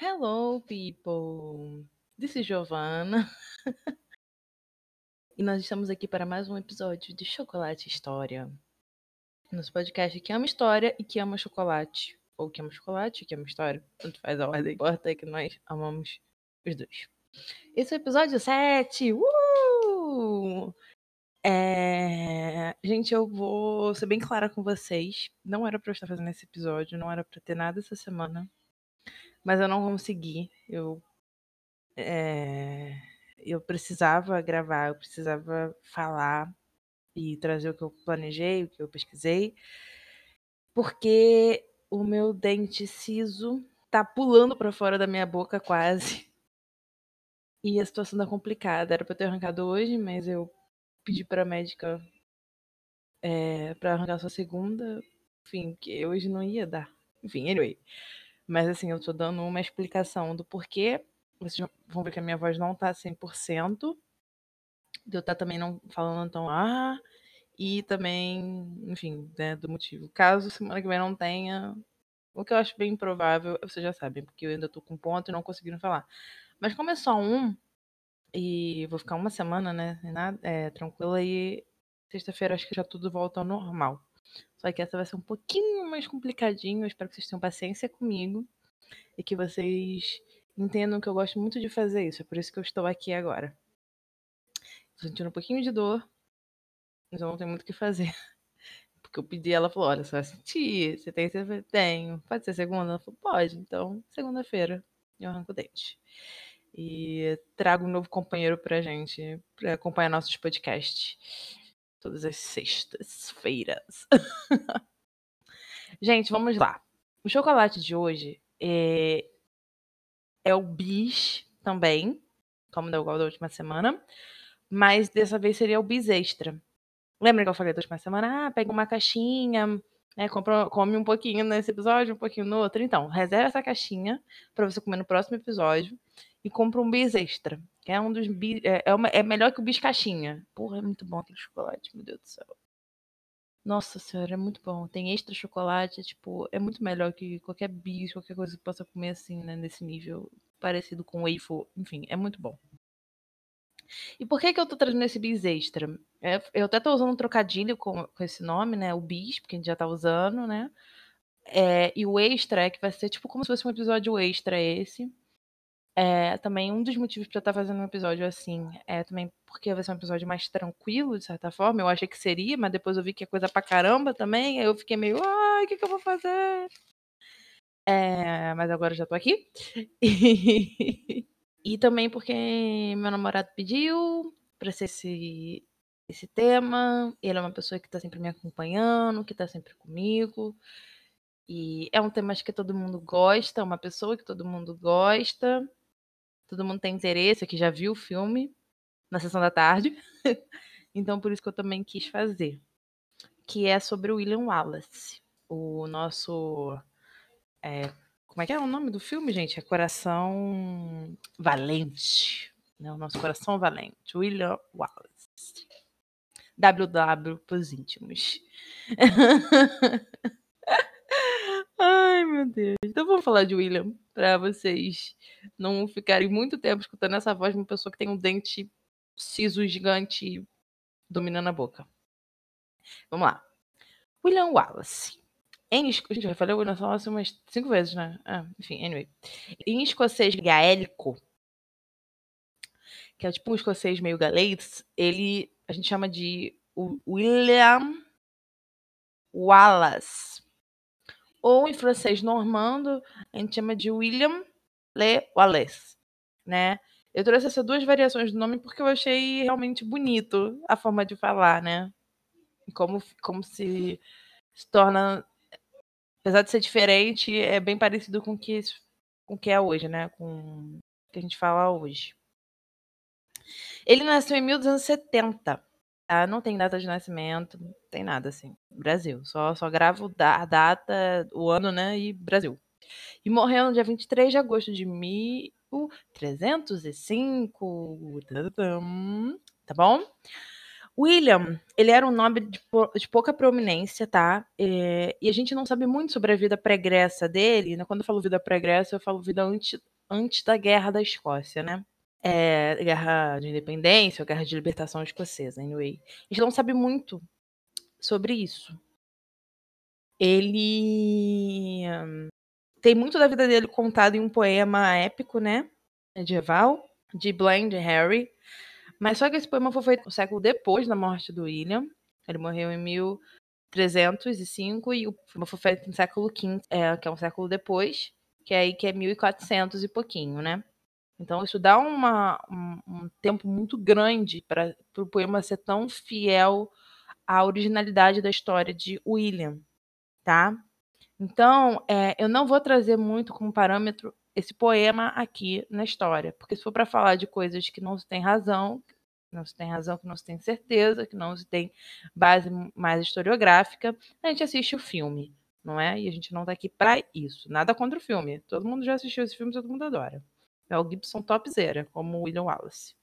Hello, people! This is Giovanna. e nós estamos aqui para mais um episódio de Chocolate História. Nosso podcast que ama história e que ama chocolate. Ou que ama chocolate e que ama história. Tanto faz a ordem. Importa é que nós amamos os dois. Esse é o episódio 7! Uh! É... Gente, eu vou ser bem clara com vocês. Não era pra eu estar fazendo esse episódio, não era pra ter nada essa semana mas eu não consegui. Eu, é, eu precisava gravar, eu precisava falar e trazer o que eu planejei, o que eu pesquisei, porque o meu dente siso tá pulando para fora da minha boca quase. E a situação tá complicada. Era para ter arrancado hoje, mas eu pedi para médica é, para arrancar só segunda. Enfim, que hoje não ia dar. Enfim, anyway. Mas assim, eu tô dando uma explicação do porquê. Vocês vão ver que a minha voz não tá 100%. De eu tá também não falando tão ah. E também, enfim, né, do motivo. Caso semana que vem não tenha. O que eu acho bem improvável, vocês já sabem, porque eu ainda tô com ponto e não conseguindo falar. Mas como é só um, e vou ficar uma semana, né? Nada, é, tranquila, e sexta-feira acho que já tudo volta ao normal. Só que essa vai ser um pouquinho mais complicadinho. Eu espero que vocês tenham paciência comigo e que vocês entendam que eu gosto muito de fazer isso. É por isso que eu estou aqui agora. Tô sentindo um pouquinho de dor, mas eu não tenho muito o que fazer. Porque eu pedi, ela falou: Olha, você vai sentir, você tem, você tenho. Pode ser segunda? Ela falou: Pode, então, segunda-feira eu arranco o dente. E trago um novo companheiro pra gente, pra acompanhar nossos podcasts todas as sextas-feiras. Gente, vamos lá. O chocolate de hoje é, é o bis também, como deu igual da última semana, mas dessa vez seria o bis extra. Lembra que eu falei da última semana? Ah, pega uma caixinha, né, compra, come um pouquinho nesse episódio, um pouquinho no outro. Então, reserva essa caixinha para você comer no próximo episódio e compra um bis extra. É um dos bis. É, é, uma, é melhor que o bis caixinha. Porra, é muito bom aquele chocolate, meu Deus do céu. Nossa senhora, é muito bom. Tem extra chocolate, é, tipo, é muito melhor que qualquer bis, qualquer coisa que possa comer assim, né, nesse nível. Parecido com waffle. Enfim, é muito bom. E por que que eu tô trazendo esse bis extra? É, eu até tô usando um trocadilho com, com esse nome, né? O bis, porque a gente já tá usando, né? É, e o extra é que vai ser tipo como se fosse um episódio extra esse. É, também um dos motivos para eu estar tá fazendo um episódio assim é também porque vai ser um episódio mais tranquilo, de certa forma. Eu achei que seria, mas depois eu vi que é coisa pra caramba também. Aí eu fiquei meio, ai, o que, que eu vou fazer? É, mas agora já tô aqui. E, e também porque meu namorado pediu pra ser esse, esse tema. Ele é uma pessoa que tá sempre me acompanhando, que tá sempre comigo. E é um tema que todo mundo gosta, uma pessoa que todo mundo gosta todo mundo tem interesse, que já viu o filme na sessão da tarde. então, por isso que eu também quis fazer. Que é sobre o William Wallace. O nosso. É, como é que é o nome do filme, gente? É Coração Valente. Né? O nosso Coração Valente. William Wallace. WW pros íntimos. Ai, meu Deus. Então vamos falar de William, para vocês não ficarem muito tempo escutando essa voz de uma pessoa que tem um dente siso gigante dominando a boca. Vamos lá. William Wallace. Em, gente, eu falei William Wallace umas cinco vezes, né? Ah, enfim, anyway. Em escocês gaélico, que é tipo um escocês meio galês, ele a gente chama de William Wallace ou em francês normando, a gente chama de William Le Wallace, né? Eu trouxe essas duas variações do nome porque eu achei realmente bonito a forma de falar, né? Como, como se, se torna, apesar de ser diferente, é bem parecido com o que, com o que é hoje, né? Com o que a gente fala hoje. Ele nasceu em 1270 ah, não tem data de nascimento, não tem nada assim. Brasil. Só, só gravo a data, o ano, né? E Brasil. E morreu no dia 23 de agosto de 1305. Tá bom? William, ele era um nome de, de pouca prominência, tá? É, e a gente não sabe muito sobre a vida pregressa dele. Né? Quando eu falo vida pregressa, eu falo vida antes, antes da Guerra da Escócia, né? É, guerra de independência ou guerra de libertação escocesa, anyway. A gente não sabe muito sobre isso. Ele tem muito da vida dele contado em um poema épico, né? Medieval, de Blind Harry, mas só que esse poema foi feito um século depois da morte do William. Ele morreu em 1305 e o poema foi feito no século V, é, que é um século depois, que é aí que é 1400 e pouquinho, né? Então isso dá uma, um, um tempo muito grande para o poema ser tão fiel à originalidade da história de William, tá? Então, é, eu não vou trazer muito como parâmetro esse poema aqui na história, porque se for para falar de coisas que não se tem razão, não se tem razão, que não se tem certeza, que não se tem base mais historiográfica, a gente assiste o filme, não é? E a gente não tá aqui para isso. Nada contra o filme. Todo mundo já assistiu esse filme, todo mundo adora. O Gibson topzera, como William Wallace.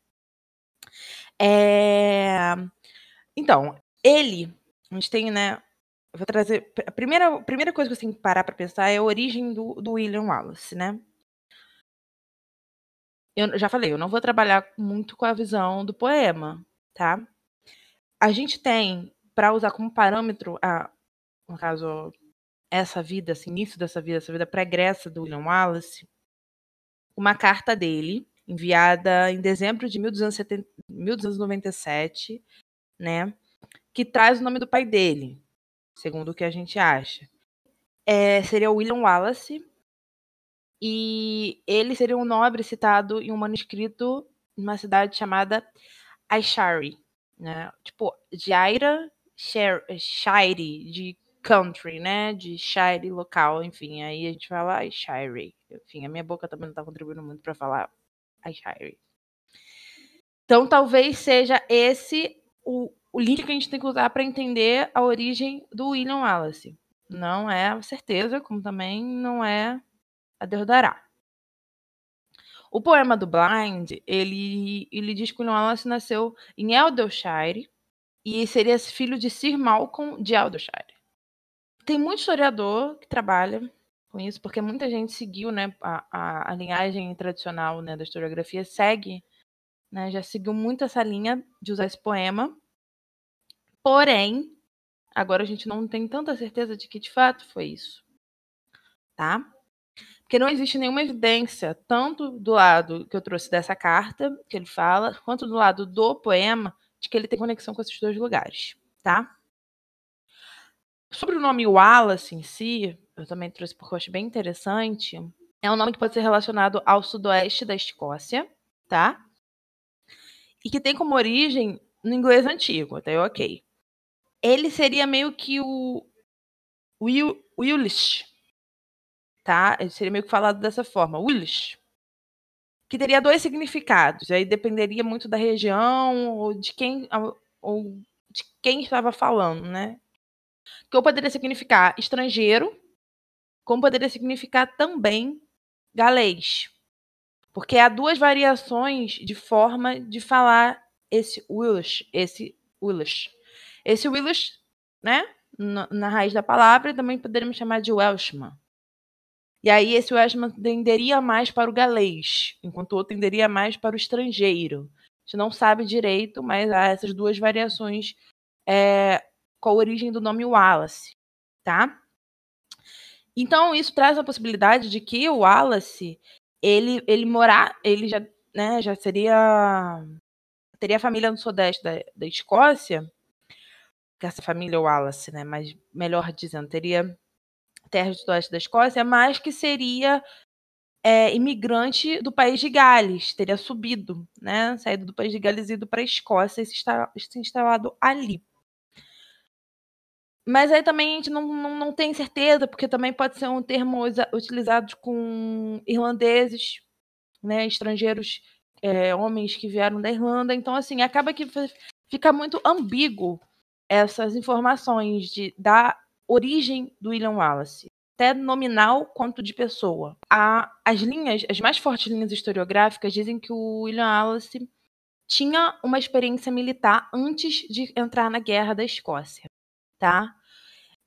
É... Então, ele, a gente tem, né? Vou trazer. A primeira, a primeira coisa que você tem que parar para pensar é a origem do, do William Wallace, né? eu já falei, eu não vou trabalhar muito com a visão do poema, tá? A gente tem, para usar como parâmetro, a, no caso, essa vida, esse início dessa vida, essa vida pregressa do William Wallace, uma carta dele, enviada em dezembro de 1270, 1297, né? Que traz o nome do pai dele, segundo o que a gente acha. É, seria William Wallace, e ele seria um nobre citado em um manuscrito numa cidade chamada Aishari, né? Tipo, Jaira Shire, de country, né? De shire local, enfim. Aí a gente fala Aishari. Enfim, a minha boca também não tá contribuindo muito para falar Aishari. Então, talvez seja esse o, o link que a gente tem que usar para entender a origem do William Wallace. Não é certeza, como também não é a Deus. O poema do Blind, ele, ele diz que o Wallace nasceu em Eldershire e seria filho de Sir Malcolm de Eldershire. Tem muito historiador que trabalha com isso, porque muita gente seguiu né, a, a, a linhagem tradicional né, da historiografia, segue, né, já seguiu muito essa linha de usar esse poema. Porém, agora a gente não tem tanta certeza de que de fato foi isso. Tá? Porque não existe nenhuma evidência, tanto do lado que eu trouxe dessa carta, que ele fala, quanto do lado do poema, de que ele tem conexão com esses dois lugares, tá? Sobre o nome Wallace em si, eu também trouxe porque eu acho bem interessante. É um nome que pode ser relacionado ao sudoeste da Escócia, tá? E que tem como origem no inglês antigo, até ok. Ele seria meio que o Will, Willish, tá? Seria meio que falado dessa forma, Willis, que teria dois significados. Aí dependeria muito da região ou de quem ou de quem estava falando, né? Que poderia significar estrangeiro, como poderia significar também galês. Porque há duas variações de forma de falar esse Willis, esse Willis. Esse Willis, né? Na, na raiz da palavra, também poderíamos chamar de Welshman. E aí esse Westman tenderia mais para o galês, enquanto o outro tenderia mais para o estrangeiro. A gente não sabe direito, mas há essas duas variações é, com a origem do nome Wallace, tá? Então isso traz a possibilidade de que o Wallace ele ele morar, ele já, né, já seria teria família no sudeste da, da Escócia, que essa família Wallace, né, mas melhor dizendo, teria terras do oeste da Escócia, mas que seria é, imigrante do país de Gales, teria subido, né, saído do país de Gales e ido para a Escócia e se instalado ali. Mas aí também a gente não, não, não tem certeza, porque também pode ser um termo utilizado com irlandeses, né, estrangeiros, é, homens que vieram da Irlanda. Então, assim, acaba que fica muito ambíguo essas informações de, da origem do William Wallace, até nominal quanto de pessoa. A, as linhas, as mais fortes linhas historiográficas dizem que o William Wallace tinha uma experiência militar antes de entrar na Guerra da Escócia, tá?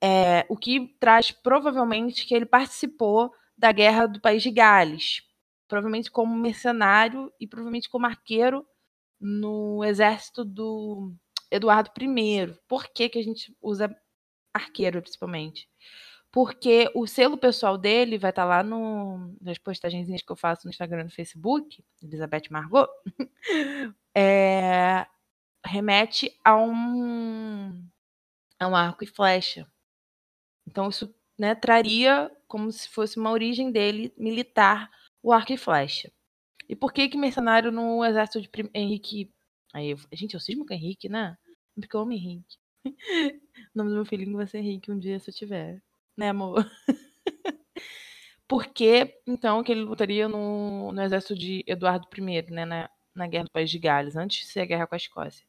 É, o que traz provavelmente que ele participou da Guerra do País de Gales, provavelmente como mercenário e provavelmente como arqueiro no exército do Eduardo I. Por que, que a gente usa arqueiro, principalmente? Porque o selo pessoal dele vai estar tá lá no, nas postagens que eu faço no Instagram e no Facebook, Elizabeth Margot, é, remete a um, a um arco e flecha. Então, isso né, traria como se fosse uma origem dele militar o arco e flecha. E por que que mercenário no exército de Henrique... Aí, gente, eu cismo com Henrique, né? Porque eu amo Henrique. o nome do meu filhinho vai ser Henrique um dia se eu tiver. Né, amor? por que, então, que ele lutaria no, no exército de Eduardo I, né? Na, na Guerra do País de Gales, antes de ser a guerra com a Escócia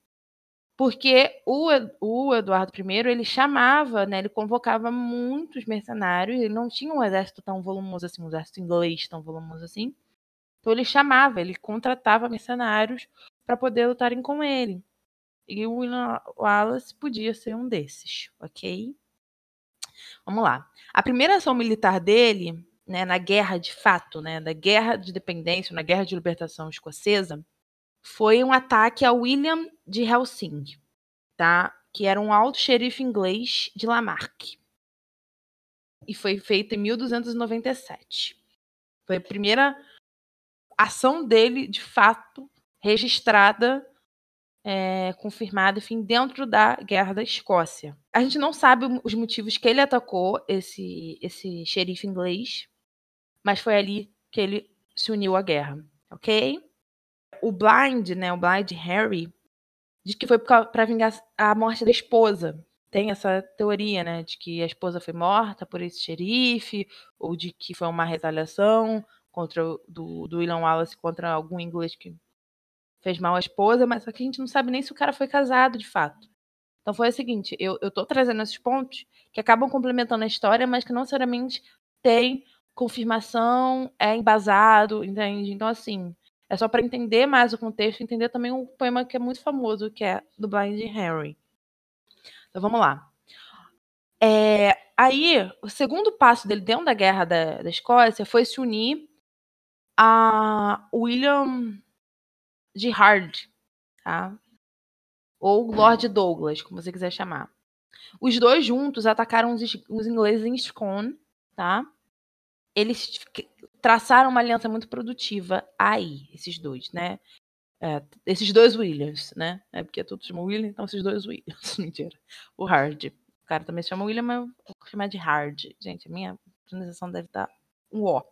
porque o, o Eduardo I ele chamava, né, ele convocava muitos mercenários, ele não tinha um exército tão volumoso assim, um exército inglês tão volumoso assim. Então ele chamava, ele contratava mercenários para poder lutarem com ele. E o William Wallace podia ser um desses, ok? Vamos lá. A primeira ação militar dele, né, na guerra de fato, né, guerra de dependência, na guerra de libertação escocesa, foi um ataque a William de Helsing, tá? que era um alto xerife inglês de Lamarck. E foi feito em 1297. Foi a primeira ação dele, de fato, registrada, é, confirmada, enfim, dentro da Guerra da Escócia. A gente não sabe os motivos que ele atacou esse, esse xerife inglês, mas foi ali que ele se uniu à guerra, ok? o Blind, né, o Blind Harry, diz que foi para vingar a morte da esposa. Tem essa teoria, né, de que a esposa foi morta por esse xerife, ou de que foi uma retaliação contra do, do William Wallace contra algum inglês que fez mal à esposa, mas só que a gente não sabe nem se o cara foi casado de fato. Então foi o seguinte, eu, eu tô trazendo esses pontos que acabam complementando a história, mas que não necessariamente tem confirmação, é embasado, entende? Então, assim, é só para entender mais o contexto, entender também um poema que é muito famoso, que é do Blind Henry. Então vamos lá. É, aí, o segundo passo dele dentro da guerra da, da Escócia foi se unir a William de Hard, tá? Ou Lord Douglas, como você quiser chamar. Os dois juntos atacaram os, os ingleses em Scone, tá? Eles traçaram uma aliança muito produtiva aí, esses dois, né? É, esses dois Williams, né? É porque todos chamam William, então esses dois Williams. Mentira. O Hard. O cara também se chama William, mas eu vou chamar de Hard. Gente, a minha pronunciação deve estar um O.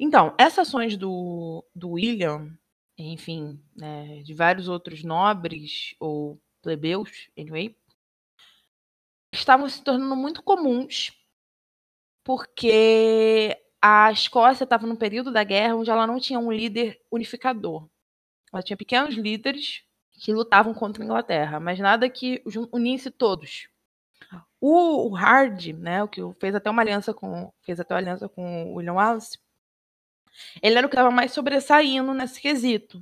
Então, essas ações do, do William, enfim, né, de vários outros nobres ou plebeus, anyway, estavam se tornando muito comuns porque a Escócia estava num período da guerra onde ela não tinha um líder unificador. Ela tinha pequenos líderes que lutavam contra a Inglaterra, mas nada que unisse todos. O, Hard, né, o que fez até uma aliança com fez até uma aliança com William Wallace, ele era o que estava mais sobressaindo nesse quesito.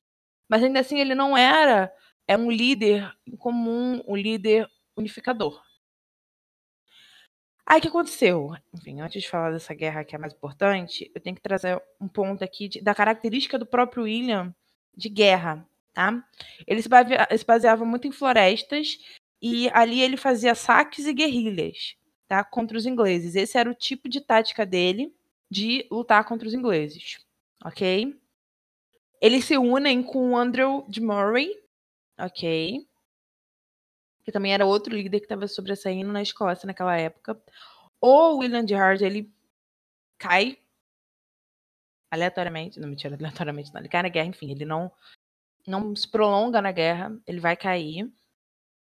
Mas ainda assim ele não era é um líder comum, um líder unificador. Aí o que aconteceu? Enfim, antes de falar dessa guerra que é mais importante, eu tenho que trazer um ponto aqui de, da característica do próprio William de guerra, tá? Ele se, baseava, se baseava muito em florestas e ali ele fazia saques e guerrilhas, tá? Contra os ingleses. Esse era o tipo de tática dele de lutar contra os ingleses, ok? Eles se unem com o Andrew de Murray, ok? Que também era outro líder que estava sobressaindo na Escócia naquela época. O William de Hard, ele cai aleatoriamente, não me tira aleatoriamente, não, ele cai na guerra, enfim, ele não não se prolonga na guerra, ele vai cair.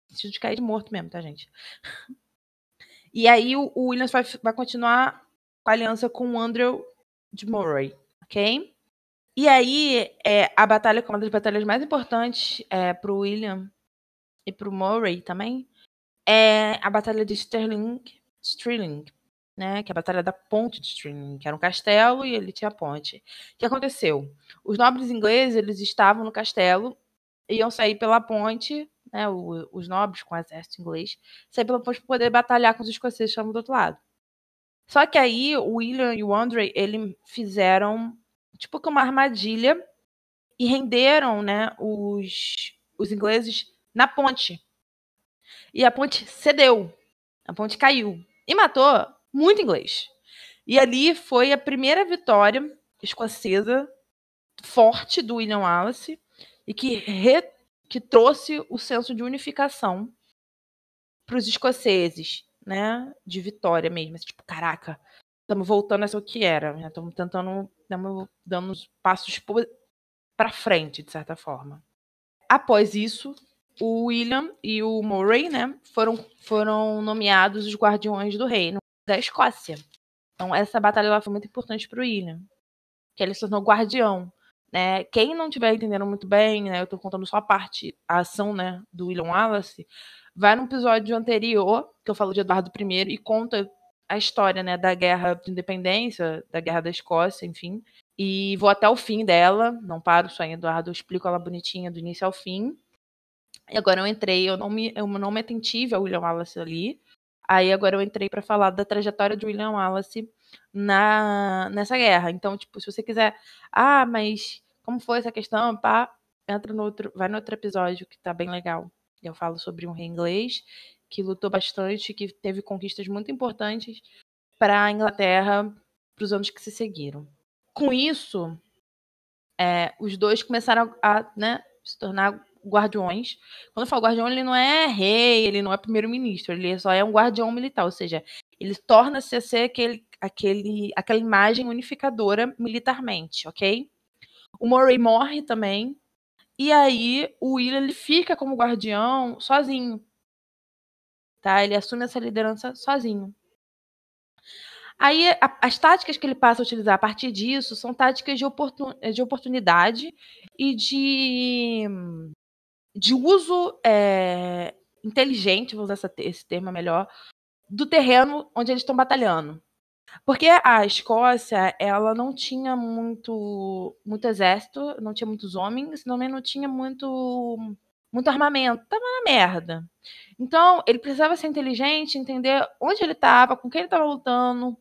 Sentido de cair de morto mesmo, tá, gente? E aí o, o Williams vai, vai continuar com a aliança com o Andrew de Murray, ok? E aí, é, a batalha, uma das batalhas mais importantes é, para o William e pro Murray também, é a Batalha de Stirling, Stirling, né? Que é a Batalha da Ponte de Stirling, que era um castelo e ele tinha a ponte. O que aconteceu? Os nobres ingleses, eles estavam no castelo iam sair pela ponte, né, o, os nobres com o exército inglês, sair pela ponte para poder batalhar com os escoceses que estavam do outro lado. Só que aí o William e o Andre, ele fizeram tipo como uma armadilha e renderam, né, os, os ingleses na ponte. E a ponte cedeu. A ponte caiu e matou muito inglês. E ali foi a primeira vitória escocesa forte do William Wallace e que, re, que trouxe o senso de unificação para os escoceses, né? De vitória mesmo. Assim, tipo, caraca, estamos voltando a ser o que era. Estamos né? tentando, estamos dando passos para frente, de certa forma. Após isso, o William e o Murray, né, foram, foram nomeados os guardiões do reino da Escócia. Então, essa batalha foi muito importante para o William, que ele se tornou guardião. Né? Quem não estiver entendendo muito bem, né, eu estou contando só a parte, a ação né, do William Wallace, vai no episódio anterior, que eu falo de Eduardo I, e conta a história né, da guerra de independência, da guerra da Escócia, enfim. E vou até o fim dela, não paro só em Eduardo, eu explico ela bonitinha do início ao fim. E agora eu entrei, eu não me, eu não me atentive ao William Wallace ali. Aí agora eu entrei para falar da trajetória de William Wallace na nessa guerra. Então, tipo, se você quiser, ah, mas como foi essa questão, pá, entra no outro, vai no outro episódio que tá bem legal. Eu falo sobre um rei inglês que lutou bastante, que teve conquistas muito importantes para a Inglaterra para os anos que se seguiram. Com isso, é, os dois começaram a né, se tornar guardiões. Quando eu falo guardião, ele não é rei, ele não é primeiro-ministro, ele só é um guardião militar, ou seja, ele torna-se a ser aquele, aquele, aquela imagem unificadora militarmente, ok? O Murray morre também, e aí o Will ele fica como guardião sozinho, tá? Ele assume essa liderança sozinho. Aí a, as táticas que ele passa a utilizar a partir disso são táticas de, oportun, de oportunidade e de de uso é, inteligente, vou usar essa, esse termo melhor, do terreno onde eles estão batalhando. Porque a Escócia, ela não tinha muito, muito exército, não tinha muitos homens, também não tinha muito, muito armamento. Tava na merda. Então, ele precisava ser inteligente, entender onde ele estava, com quem ele estava lutando,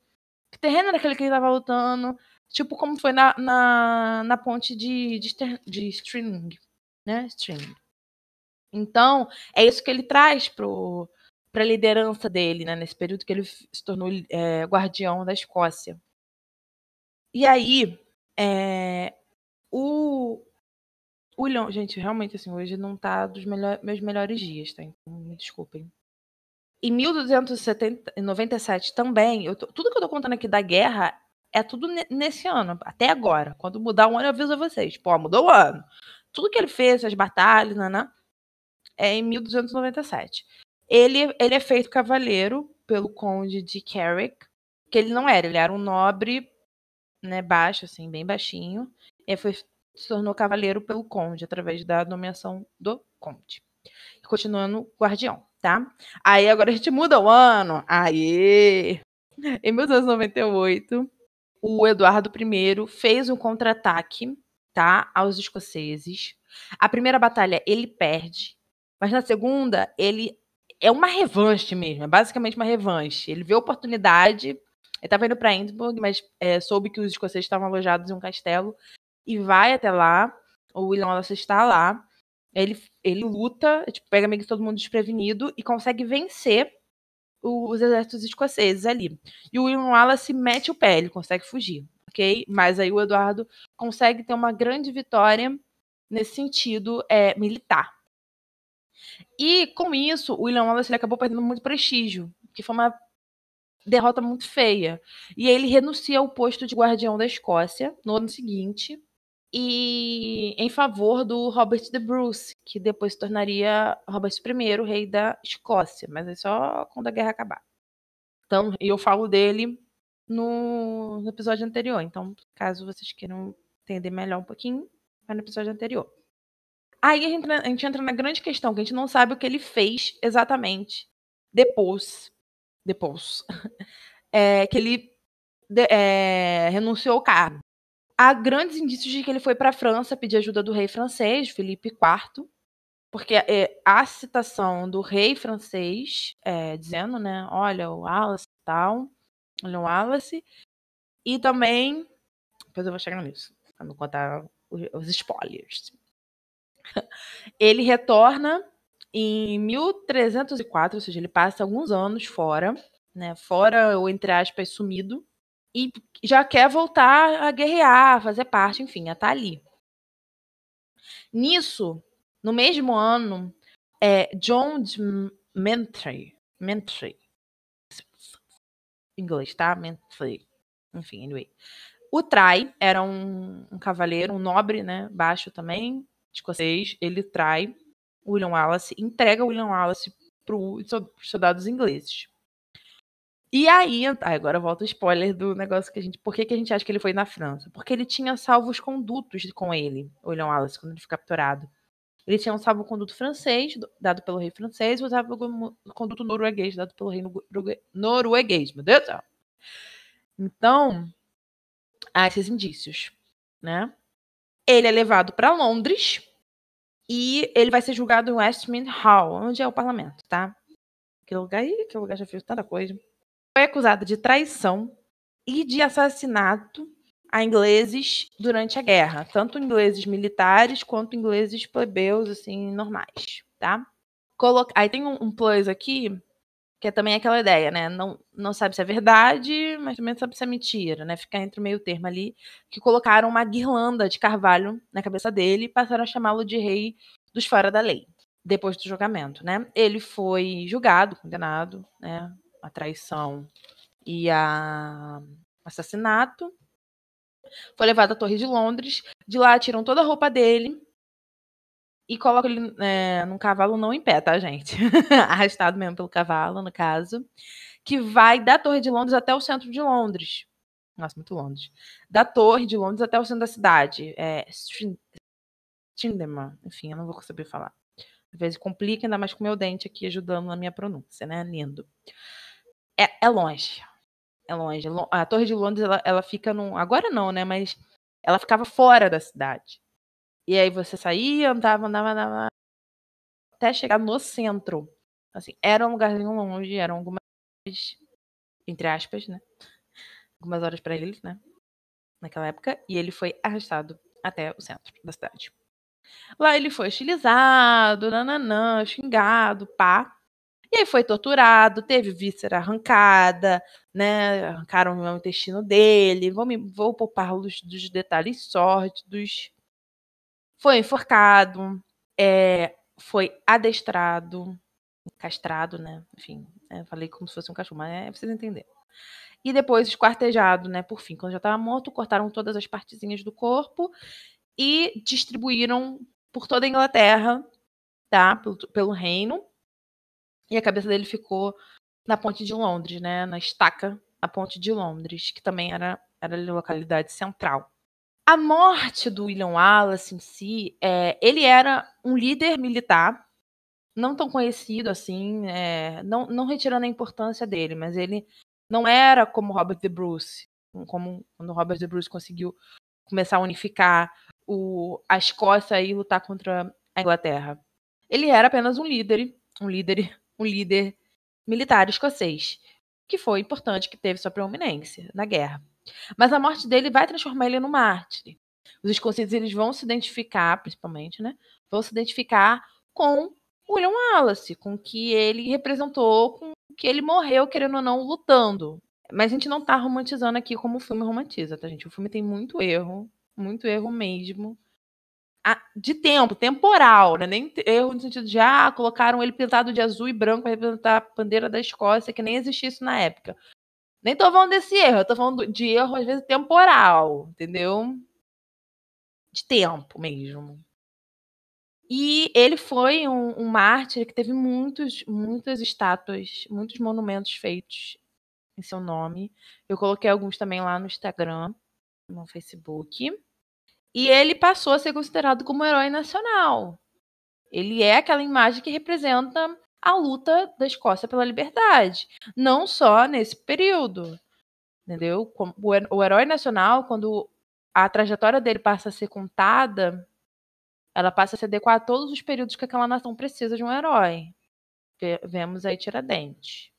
que terreno era aquele que ele estava lutando, tipo como foi na, na, na ponte de, de, de String, né? String. Então, é isso que ele traz para a liderança dele, né, nesse período que ele se tornou é, guardião da Escócia. E aí, é, o, Leon, gente, realmente, assim, hoje não tá dos melhor, meus melhores dias, tá? Então, me desculpem. Em 1297 também, eu tô, tudo que eu tô contando aqui da guerra é tudo nesse ano, até agora. Quando mudar o ano, eu aviso a vocês. Pô, mudou o ano. Tudo que ele fez, as batalhas, né, né? É em 1297. Ele, ele é feito cavaleiro pelo conde de Carrick, que ele não era, ele era um nobre, né, baixo, assim, bem baixinho, e foi, se tornou cavaleiro pelo conde, através da nomeação do conde. Continuando guardião, tá? Aí agora a gente muda o ano. Aí, em 1298, o Eduardo I fez um contra-ataque, tá, aos escoceses. A primeira batalha ele perde, mas na segunda, ele é uma revanche mesmo, é basicamente uma revanche. Ele vê a oportunidade, ele estava indo para Edinburgh, mas é, soube que os escoceses estavam alojados em um castelo e vai até lá. O William Wallace está lá. Ele, ele luta, tipo, pega meio que todo mundo desprevenido e consegue vencer os exércitos escoceses ali. E o William Wallace mete o pé, ele consegue fugir, ok? Mas aí o Eduardo consegue ter uma grande vitória nesse sentido é, militar. E com isso, o William Wallace ele acabou perdendo muito prestígio, que foi uma derrota muito feia. E ele renuncia ao posto de guardião da Escócia no ano seguinte, e em favor do Robert de Bruce, que depois se tornaria Robert I, rei da Escócia, mas é só quando a guerra acabar. Então, eu falo dele no, no episódio anterior. Então, caso vocês queiram entender melhor um pouquinho, vai no episódio anterior. Aí a gente, a gente entra na grande questão, que a gente não sabe o que ele fez exatamente depois. Depois. É, que ele de, é, renunciou ao cargo. Há grandes indícios de que ele foi para a França pedir ajuda do rei francês, Felipe IV, porque é, a citação do rei francês é, dizendo, né, olha o Wallace e tal, olha o Wallace, e também, depois eu vou chegar nisso, para não contar os spoilers. Ele retorna em 1304, ou seja, ele passa alguns anos fora, né, fora ou entre aspas sumido, e já quer voltar a guerrear, fazer parte, enfim, a estar tá ali. Nisso, no mesmo ano, é, John de Mentry, Mentry, inglês, tá? Mentry, enfim, anyway. O Trai era um, um cavaleiro, um nobre, né, baixo também, escocês. Ele trai William Wallace, entrega William Wallace para os soldados ingleses. E aí, agora volta o spoiler do negócio que a gente. Por que, que a gente acha que ele foi na França? Porque ele tinha salvos condutos com ele, William Wallace, quando ele foi capturado. Ele tinha um salvo-conduto francês, dado pelo rei francês, e um salvo-conduto norueguês, dado pelo rei norueguês. Meu Deus do céu. Então, há esses indícios, né? Ele é levado para Londres e ele vai ser julgado em Westminster Hall, onde é o parlamento, tá? Aquele lugar aí, aquele lugar já fez tanta coisa foi acusado de traição e de assassinato a ingleses durante a guerra, tanto ingleses militares quanto ingleses plebeus, assim, normais, tá? Coloca... Aí tem um plus aqui, que é também aquela ideia, né? Não, não sabe se é verdade, mas também não sabe se é mentira, né? Ficar entre o meio termo ali, que colocaram uma guirlanda de carvalho na cabeça dele e passaram a chamá-lo de rei dos fora da lei, depois do julgamento, né? Ele foi julgado, condenado, né? a traição e a assassinato. Foi levado à Torre de Londres. De lá tiram toda a roupa dele e colocam ele é, num cavalo não em pé, tá, gente? Arrastado mesmo pelo cavalo, no caso. Que vai da Torre de Londres até o centro de Londres. Nossa, muito Londres. Da Torre de Londres até o centro da cidade. É, Strindeman. Enfim, eu não vou saber falar. Às vezes complica, ainda mais com meu dente aqui ajudando na minha pronúncia, né? Lindo. É, é longe. É longe. A Torre de Londres, ela, ela fica num. Agora não, né? Mas ela ficava fora da cidade. E aí você saía, andava, andava, andava. Até chegar no centro. Assim, era um lugarzinho longe, eram algumas. Entre aspas, né? Algumas horas para eles, né? Naquela época. E ele foi arrastado até o centro da cidade. Lá ele foi estilizado, nananã, xingado, pá. E aí foi torturado, teve víscera arrancada, né? Arrancaram o intestino dele. Vou, me, vou poupar os dos detalhes sórdidos. Foi enforcado, é, foi adestrado, castrado, né? Enfim, é, falei como se fosse um cachorro, mas é pra vocês entenderem. E depois esquartejado, né? Por fim, quando já estava morto, cortaram todas as partezinhas do corpo e distribuíram por toda a Inglaterra, tá? Pelo, pelo reino. E a cabeça dele ficou na ponte de Londres, né? Na estaca da ponte de Londres, que também era, era a localidade central. A morte do William Wallace em si, é, ele era um líder militar, não tão conhecido assim, é, não, não retirando a importância dele, mas ele não era como Robert the Bruce, como quando Robert the Bruce conseguiu começar a unificar o, a Escócia e lutar contra a Inglaterra. Ele era apenas um líder, um líder um líder militar escocês, que foi importante, que teve sua proeminência na guerra. Mas a morte dele vai transformar ele no mártir. Os escoceses eles vão se identificar, principalmente, né? Vão se identificar com William Wallace, com que ele representou, com que ele morreu, querendo ou não, lutando. Mas a gente não tá romantizando aqui como o filme romantiza, tá, gente? O filme tem muito erro, muito erro mesmo de tempo, temporal, né? Nem erro no sentido de, ah, colocaram ele pintado de azul e branco para representar a bandeira da Escócia, que nem existia isso na época. Nem tô falando desse erro, eu tô falando de erro, às vezes, temporal, entendeu? De tempo mesmo. E ele foi um, um mártir que teve muitos, muitas estátuas, muitos monumentos feitos em seu nome. Eu coloquei alguns também lá no Instagram, no Facebook. E ele passou a ser considerado como herói nacional. Ele é aquela imagem que representa a luta da Escócia pela liberdade, não só nesse período. Entendeu? O herói nacional, quando a trajetória dele passa a ser contada, ela passa a se adequar a todos os períodos que aquela nação precisa de um herói. Vemos aí Tiradentes.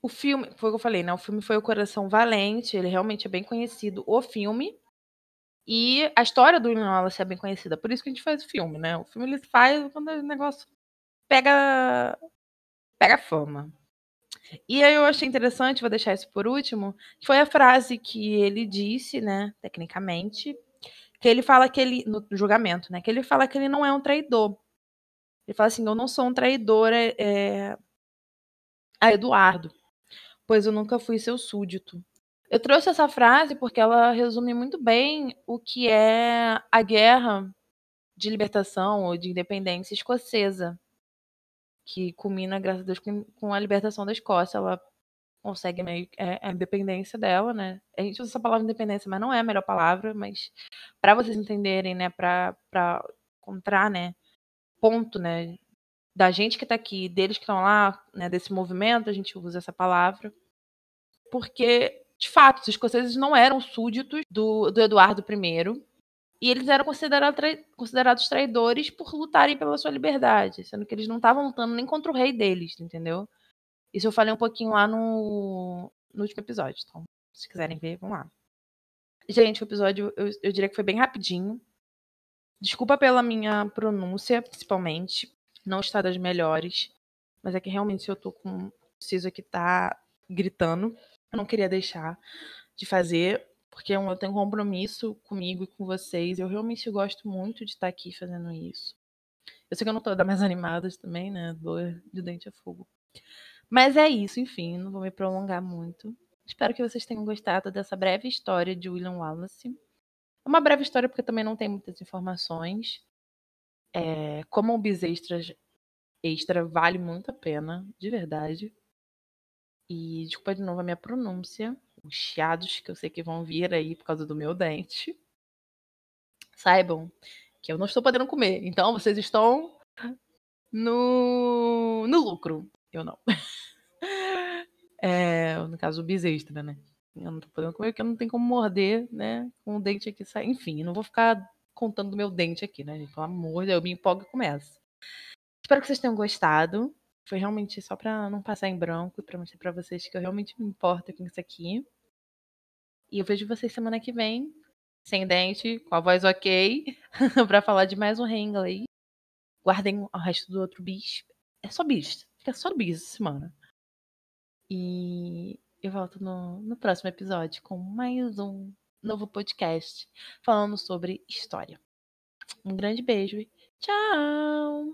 O filme, foi o que eu falei, né? O filme foi O Coração Valente, ele realmente é bem conhecido, o filme. E a história do William Wallace é bem conhecida, por isso que a gente faz o filme, né? O filme ele faz quando o negócio pega pega fama. E aí eu achei interessante, vou deixar isso por último, foi a frase que ele disse, né, tecnicamente, que ele fala que ele no julgamento, né, que ele fala que ele não é um traidor. Ele fala assim, eu não sou um traidor é, é a Eduardo, pois eu nunca fui seu súdito. Eu trouxe essa frase porque ela resume muito bem o que é a guerra de libertação ou de independência escocesa, que culmina, graças a Deus, com a libertação da Escócia. Ela consegue meio é, a independência dela, né? A gente usa essa palavra independência, mas não é a melhor palavra, mas para vocês entenderem, né, para encontrar, né, ponto, né, da gente que está aqui, deles que estão lá, né, desse movimento, a gente usa essa palavra, porque de fato, os escoceses não eram súditos do, do Eduardo I. E eles eram considerados, trai considerados traidores por lutarem pela sua liberdade, sendo que eles não estavam lutando nem contra o rei deles, entendeu? Isso eu falei um pouquinho lá no, no último episódio. Então, se quiserem ver, vamos lá. Gente, o episódio eu, eu diria que foi bem rapidinho. Desculpa pela minha pronúncia, principalmente. Não está das melhores. Mas é que realmente eu tô com. Preciso aqui tá gritando. Eu não queria deixar de fazer, porque é eu tenho compromisso comigo e com vocês. Eu realmente gosto muito de estar aqui fazendo isso. Eu sei que eu não tô da mais animada também, né? Dor de dente a fogo. Mas é isso, enfim, não vou me prolongar muito. Espero que vocês tenham gostado dessa breve história de William Wallace. É uma breve história porque também não tem muitas informações. É, como um bis extra vale muito a pena, de verdade. E desculpa de novo a minha pronúncia, os chiados que eu sei que vão vir aí por causa do meu dente. Saibam que eu não estou podendo comer, então vocês estão no, no lucro. Eu não. É, no caso, o bis extra, né? Eu não tô podendo comer porque eu não tenho como morder, né? Com o dente aqui sair. Enfim, não vou ficar contando do meu dente aqui, né, gente? Pelo amor de Deus, eu me empolgo e começo. Espero que vocês tenham gostado. Foi realmente só para não passar em branco e para mostrar para vocês que eu realmente me importo com isso aqui. E eu vejo vocês semana que vem, sem dente, com a voz ok, para falar de mais um rei inglês. Guardem o resto do outro bis. É só bis. Fica só bis essa semana. E eu volto no, no próximo episódio com mais um novo podcast falando sobre história. Um grande beijo e tchau!